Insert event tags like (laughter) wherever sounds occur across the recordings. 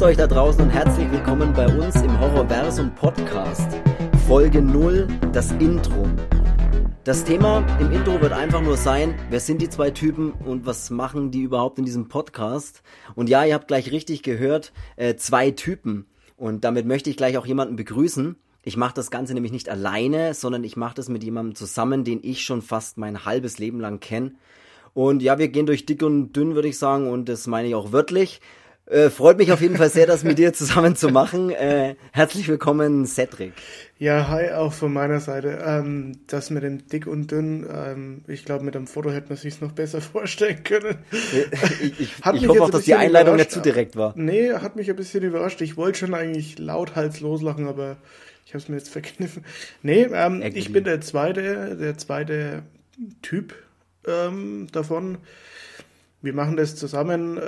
Grüßt euch da draußen und herzlich willkommen bei uns im Horrorversum Podcast. Folge 0, das Intro. Das Thema im Intro wird einfach nur sein, wer sind die zwei Typen und was machen die überhaupt in diesem Podcast? Und ja, ihr habt gleich richtig gehört, äh, zwei Typen. Und damit möchte ich gleich auch jemanden begrüßen. Ich mache das Ganze nämlich nicht alleine, sondern ich mache das mit jemandem zusammen, den ich schon fast mein halbes Leben lang kenne. Und ja, wir gehen durch dick und dünn, würde ich sagen, und das meine ich auch wörtlich. Äh, freut mich auf jeden Fall sehr, das mit dir zusammen zu machen. Äh, herzlich willkommen, Cedric. Ja, hi, auch von meiner Seite. Ähm, das mit dem dick und dünn, ähm, ich glaube, mit dem Foto hätte man sich noch besser (laughs) vorstellen können. Ich, ich, ich hoffe auch, dass die Einleitung nicht zu direkt war. Nee, hat mich ein bisschen überrascht. Ich wollte schon eigentlich lauthals loslachen, aber ich habe es mir jetzt verkniffen. Nee, ähm, ich bin der zweite, der zweite Typ ähm, davon. Wir machen das zusammen.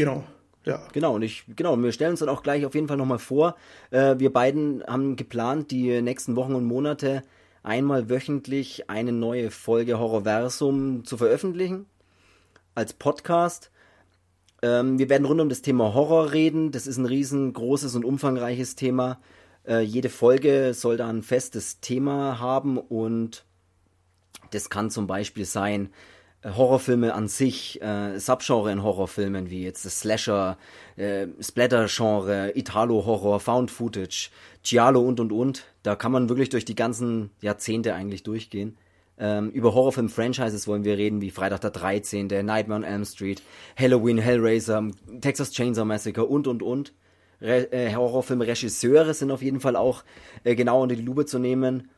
Genau. Ja. Genau, und ich, genau, wir stellen uns dann auch gleich auf jeden Fall nochmal vor. Äh, wir beiden haben geplant, die nächsten Wochen und Monate einmal wöchentlich eine neue Folge Horrorversum zu veröffentlichen. Als Podcast. Ähm, wir werden rund um das Thema Horror reden. Das ist ein riesengroßes und umfangreiches Thema. Äh, jede Folge soll da ein festes Thema haben und das kann zum Beispiel sein, Horrorfilme an sich, äh, Subgenre in Horrorfilmen, wie jetzt das Slasher, äh, Splatter-Genre, Italo-Horror, Found Footage, Giallo und und und. Da kann man wirklich durch die ganzen Jahrzehnte eigentlich durchgehen. Ähm, über Horrorfilm-Franchises wollen wir reden, wie Freitag der 13., Nightmare on Elm Street, Halloween, Hellraiser, Texas Chainsaw Massacre und und und. Äh, Horrorfilm-Regisseure sind auf jeden Fall auch äh, genau unter die Lupe zu nehmen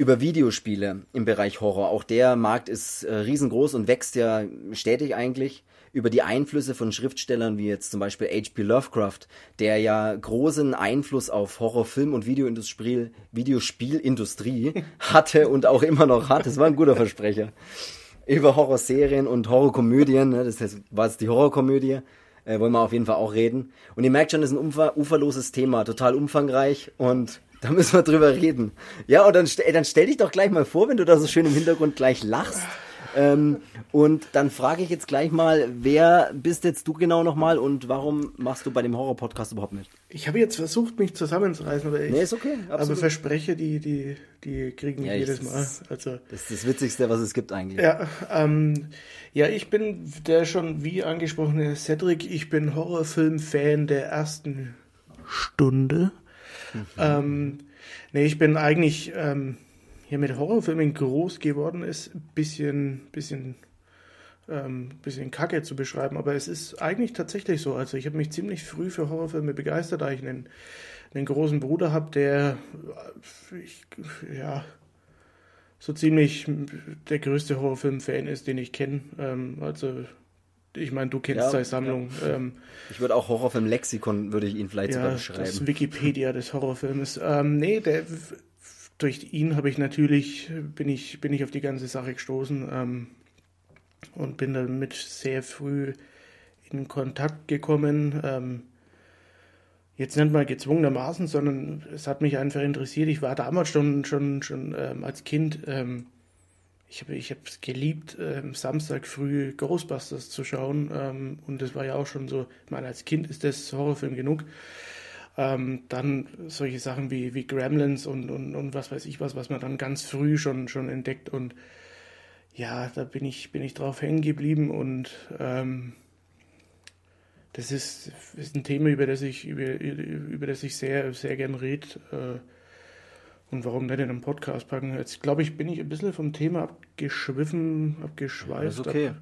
über Videospiele im Bereich Horror. Auch der Markt ist äh, riesengroß und wächst ja stetig eigentlich. Über die Einflüsse von Schriftstellern wie jetzt zum Beispiel H.P. Lovecraft, der ja großen Einfluss auf Horrorfilm und Videoindustrie, Videospielindustrie (laughs) hatte und auch immer noch hat. Das war ein guter Versprecher. Über Horrorserien und Horrorkomödien, ne, das war jetzt die Horrorkomödie, äh, wollen wir auf jeden Fall auch reden. Und ihr merkt schon, das ist ein ufer uferloses Thema, total umfangreich und da müssen wir drüber reden. Ja, und dann, dann stell dich doch gleich mal vor, wenn du da so schön im Hintergrund gleich lachst. Ähm, und dann frage ich jetzt gleich mal, wer bist jetzt du genau nochmal und warum machst du bei dem Horror-Podcast überhaupt mit? Ich habe jetzt versucht, mich zusammenzureißen, aber ich nee, ist okay, aber verspreche, die, die, die kriegen ja, jedes Mal. Also, das ist das Witzigste, was es gibt eigentlich. Ja, ähm, ja, ich bin der schon wie angesprochene Cedric, ich bin Horrorfilm-Fan der ersten Stunde. Mhm. (laughs) Ähm, nee, ich bin eigentlich ähm, hier mit Horrorfilmen groß geworden, ist ein bisschen, bisschen, ähm, bisschen kacke zu beschreiben, aber es ist eigentlich tatsächlich so. Also ich habe mich ziemlich früh für Horrorfilme begeistert, da ich einen, einen großen Bruder habe, der ich, ja so ziemlich der größte Horrorfilm-Fan ist, den ich kenne. Ähm, also ich meine, du kennst ja, seine Sammlung. Ja. Ähm, ich würde auch Horrorfilm-Lexikon, würde ich ihn vielleicht ja, sogar beschreiben. Das Wikipedia des Horrorfilms. Ähm, nee, der, durch ihn habe ich natürlich, bin ich, bin ich auf die ganze Sache gestoßen ähm, und bin damit sehr früh in Kontakt gekommen. Ähm, jetzt nicht mal gezwungenermaßen, sondern es hat mich einfach interessiert. Ich war damals schon, schon, schon ähm, als Kind ähm, ich habe ich es geliebt, ähm, Samstag früh Ghostbusters zu schauen. Ähm, und das war ja auch schon so, ich meine, als Kind ist das Horrorfilm genug. Ähm, dann solche Sachen wie, wie Gremlins und, und, und was weiß ich was, was man dann ganz früh schon, schon entdeckt. Und ja, da bin ich, bin ich drauf hängen geblieben und ähm, das ist, ist ein Thema, über das ich, über, über das ich sehr, sehr gern rede. Äh, und warum nicht in einem Podcast packen? Jetzt glaube ich, bin ich ein bisschen vom Thema abgeschwiffen, abgeschweift. Ja, ist okay. Ab,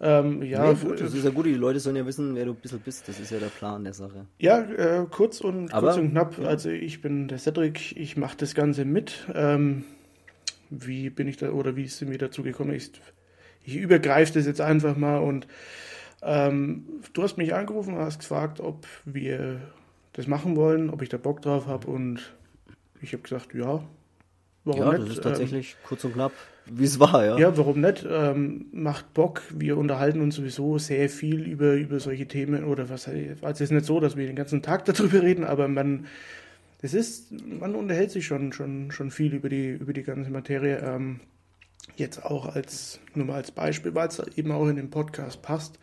ähm, ja, nee, gut, das ist ja gut, die Leute sollen ja wissen, wer du ein bisschen bist. Das ist ja der Plan der Sache. Ja, äh, kurz, und, Aber, kurz und knapp. Ja. Also ich bin der Cedric, ich mache das Ganze mit. Ähm, wie bin ich da oder wie ist mir dazu gekommen? Ich, ich übergreife das jetzt einfach mal und ähm, du hast mich angerufen und hast gefragt, ob wir das machen wollen, ob ich da Bock drauf habe und ich habe gesagt, ja, warum ja, nicht? das ist tatsächlich ähm, kurz und knapp, wie es war, ja. Ja, warum nicht? Ähm, macht Bock. Wir unterhalten uns sowieso sehr viel über, über solche Themen oder was. Also es ist nicht so, dass wir den ganzen Tag (laughs) darüber reden, aber man, es ist, man unterhält sich schon, schon, schon viel über die, über die ganze Materie. Ähm, jetzt auch als, nur mal als Beispiel, weil es eben auch in den Podcast passt.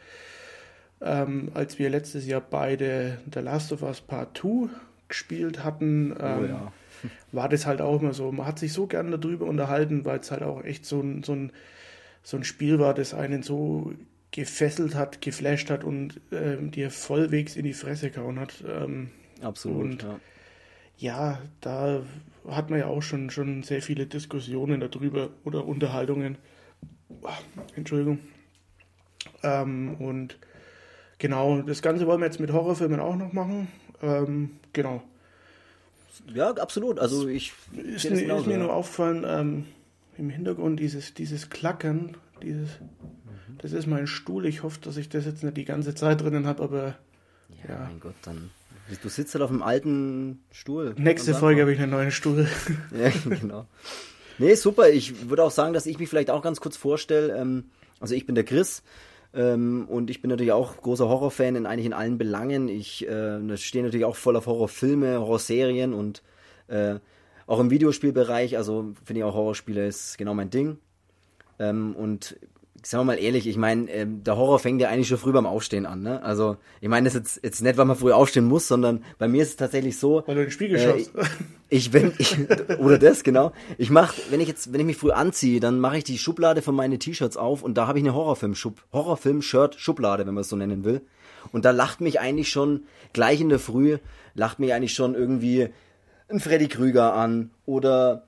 ähm, als wir letztes Jahr beide The Last of Us Part 2 gespielt hatten, ähm, oh, ja. War das halt auch immer so. Man hat sich so gerne darüber unterhalten, weil es halt auch echt so ein, so, ein, so ein Spiel war, das einen so gefesselt hat, geflasht hat und ähm, dir vollwegs in die Fresse gehauen hat. Ähm, Absolut. Und ja. ja, da hat man ja auch schon, schon sehr viele Diskussionen darüber oder Unterhaltungen. Entschuldigung. Ähm, und genau, das Ganze wollen wir jetzt mit Horrorfilmen auch noch machen. Ähm, genau. Ja, absolut. Also ich ist, mir, genauso, ist mir ja. nur aufgefallen, ähm, im Hintergrund dieses, dieses Klackern, dieses, mhm. das ist mein Stuhl. Ich hoffe, dass ich das jetzt nicht die ganze Zeit drinnen habe, aber ja, ja, mein Gott, dann Du sitzt halt auf einem alten Stuhl. Nächste Folge habe ich einen neuen Stuhl. (laughs) ja, genau. Nee, super. Ich würde auch sagen, dass ich mich vielleicht auch ganz kurz vorstelle. Ähm, also ich bin der Chris ähm, und ich bin natürlich auch großer Horrorfan in eigentlich in allen Belangen. Ich äh, stehe natürlich auch voll auf Horrorfilme, Horrorserien und äh, auch im Videospielbereich. Also finde ich auch Horrorspiele ist genau mein Ding. Ähm, und sagen wir mal ehrlich, ich meine, äh, der Horror fängt ja eigentlich schon früh beim Aufstehen an. Ne? Also ich meine, das ist jetzt, jetzt nicht, weil man früh aufstehen muss, sondern bei mir ist es tatsächlich so. Weil du in den Spiegel äh, schaust. Ich, wenn ich oder das genau. Ich mach, wenn ich jetzt, wenn ich mich früh anziehe, dann mache ich die Schublade von meinen T-Shirts auf und da habe ich eine Horrorfilm-Schub, Horrorfilm-Shirt-Schublade, wenn man es so nennen will. Und da lacht mich eigentlich schon gleich in der Früh lacht mich eigentlich schon irgendwie ein Freddy Krüger an oder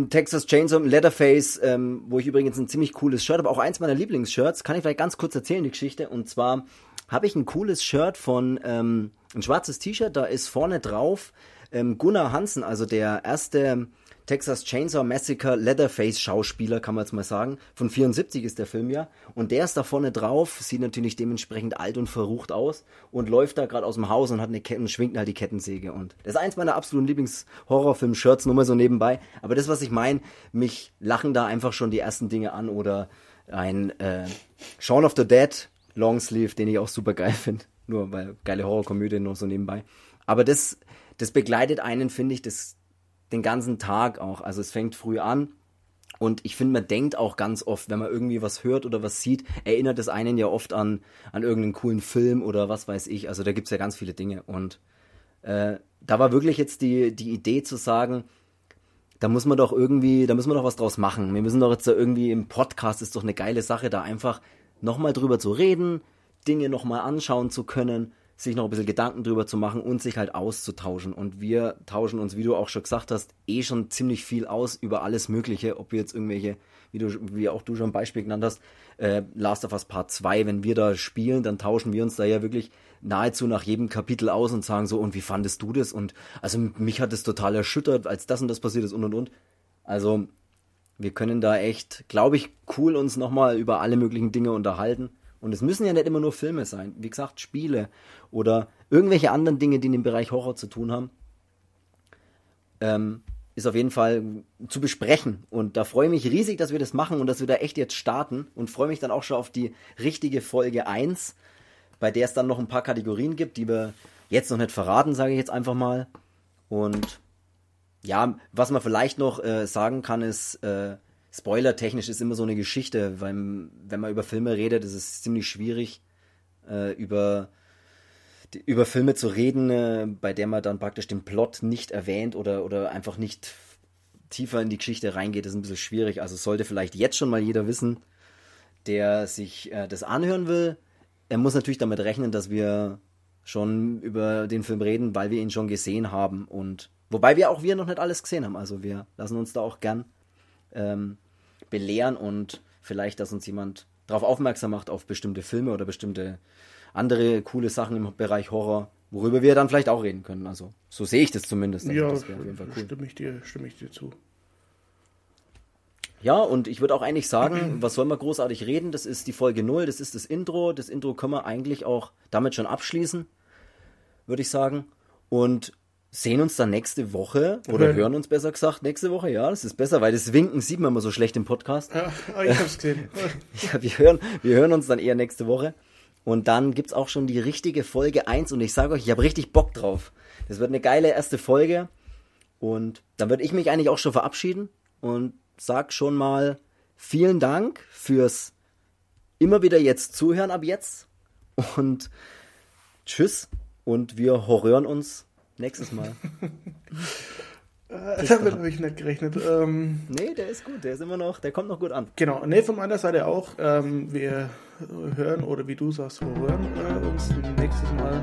ein Texas Chainsaw, Leatherface, ähm, wo ich übrigens ein ziemlich cooles Shirt habe, auch eins meiner Lieblingsshirts, kann ich vielleicht ganz kurz erzählen, die Geschichte. Und zwar habe ich ein cooles Shirt von, ähm, ein schwarzes T-Shirt, da ist vorne drauf ähm, Gunnar Hansen, also der erste Texas Chainsaw Massacre Leatherface Schauspieler, kann man jetzt mal sagen. Von 74 ist der Film ja. Und der ist da vorne drauf, sieht natürlich dementsprechend alt und verrucht aus und läuft da gerade aus dem Haus und hat eine Kette und schwingt halt die Kettensäge. Und das ist eins meiner absoluten Lieblings-Horrorfilm-Shirts, nur mal so nebenbei. Aber das, was ich meine, mich lachen da einfach schon die ersten Dinge an oder ein äh, Shaun of the Dead Longsleeve, den ich auch super geil finde. Nur weil geile Horrorkomödie noch so nebenbei. Aber das, das begleitet einen, finde ich, das, den ganzen Tag auch. Also es fängt früh an. Und ich finde, man denkt auch ganz oft, wenn man irgendwie was hört oder was sieht, erinnert es einen ja oft an, an irgendeinen coolen Film oder was weiß ich. Also da gibt es ja ganz viele Dinge. Und äh, da war wirklich jetzt die, die Idee zu sagen, da muss man doch irgendwie, da müssen wir doch was draus machen. Wir müssen doch jetzt da irgendwie im Podcast, ist doch eine geile Sache, da einfach nochmal drüber zu reden, Dinge nochmal anschauen zu können sich noch ein bisschen Gedanken drüber zu machen und sich halt auszutauschen. Und wir tauschen uns, wie du auch schon gesagt hast, eh schon ziemlich viel aus über alles Mögliche, ob wir jetzt irgendwelche, wie du, wie auch du schon ein Beispiel genannt hast, äh, Last of Us Part 2, wenn wir da spielen, dann tauschen wir uns da ja wirklich nahezu nach jedem Kapitel aus und sagen so, und wie fandest du das? Und also mich hat es total erschüttert, als das und das passiert ist und und und. Also wir können da echt, glaube ich, cool uns nochmal über alle möglichen Dinge unterhalten. Und es müssen ja nicht immer nur Filme sein. Wie gesagt, Spiele oder irgendwelche anderen Dinge, die in dem Bereich Horror zu tun haben. Ähm, ist auf jeden Fall zu besprechen. Und da freue ich mich riesig, dass wir das machen und dass wir da echt jetzt starten. Und freue mich dann auch schon auf die richtige Folge 1, bei der es dann noch ein paar Kategorien gibt, die wir jetzt noch nicht verraten, sage ich jetzt einfach mal. Und ja, was man vielleicht noch äh, sagen kann, ist, äh, Spoiler-technisch ist immer so eine Geschichte, weil wenn man über Filme redet, ist es ziemlich schwierig, äh, über, über Filme zu reden, äh, bei der man dann praktisch den Plot nicht erwähnt oder, oder einfach nicht tiefer in die Geschichte reingeht, ist ein bisschen schwierig. Also sollte vielleicht jetzt schon mal jeder wissen, der sich äh, das anhören will. Er muss natürlich damit rechnen, dass wir schon über den Film reden, weil wir ihn schon gesehen haben und wobei wir auch wir noch nicht alles gesehen haben. Also wir lassen uns da auch gern ähm, belehren und vielleicht, dass uns jemand darauf aufmerksam macht, auf bestimmte Filme oder bestimmte andere coole Sachen im Bereich Horror, worüber wir dann vielleicht auch reden können. Also so sehe ich das zumindest. Also, ja, das cool. stimme, ich dir, stimme ich dir zu. Ja, und ich würde auch eigentlich sagen, was soll man großartig reden? Das ist die Folge 0, das ist das Intro. Das Intro können wir eigentlich auch damit schon abschließen, würde ich sagen. Und sehen uns dann nächste Woche oder okay. hören uns besser gesagt nächste Woche. Ja, das ist besser, weil das Winken sieht man immer so schlecht im Podcast. Ja, (laughs) ah, ich hab's gesehen. (laughs) ja, wir hören, wir hören uns dann eher nächste Woche. Und dann gibt's auch schon die richtige Folge 1 und ich sage euch, ich habe richtig Bock drauf. Das wird eine geile erste Folge. Und dann würde ich mich eigentlich auch schon verabschieden und sag schon mal vielen Dank fürs immer wieder jetzt zuhören ab jetzt und tschüss. Und wir horrören uns nächstes Mal. (laughs) Äh, (laughs) damit habe ich nicht gerechnet. Ähm, nee, der ist gut, der ist immer noch, der kommt noch gut an. Genau, nee, von meiner Seite auch. Ähm, wir hören, oder wie du sagst, hören äh, uns nächstes Mal.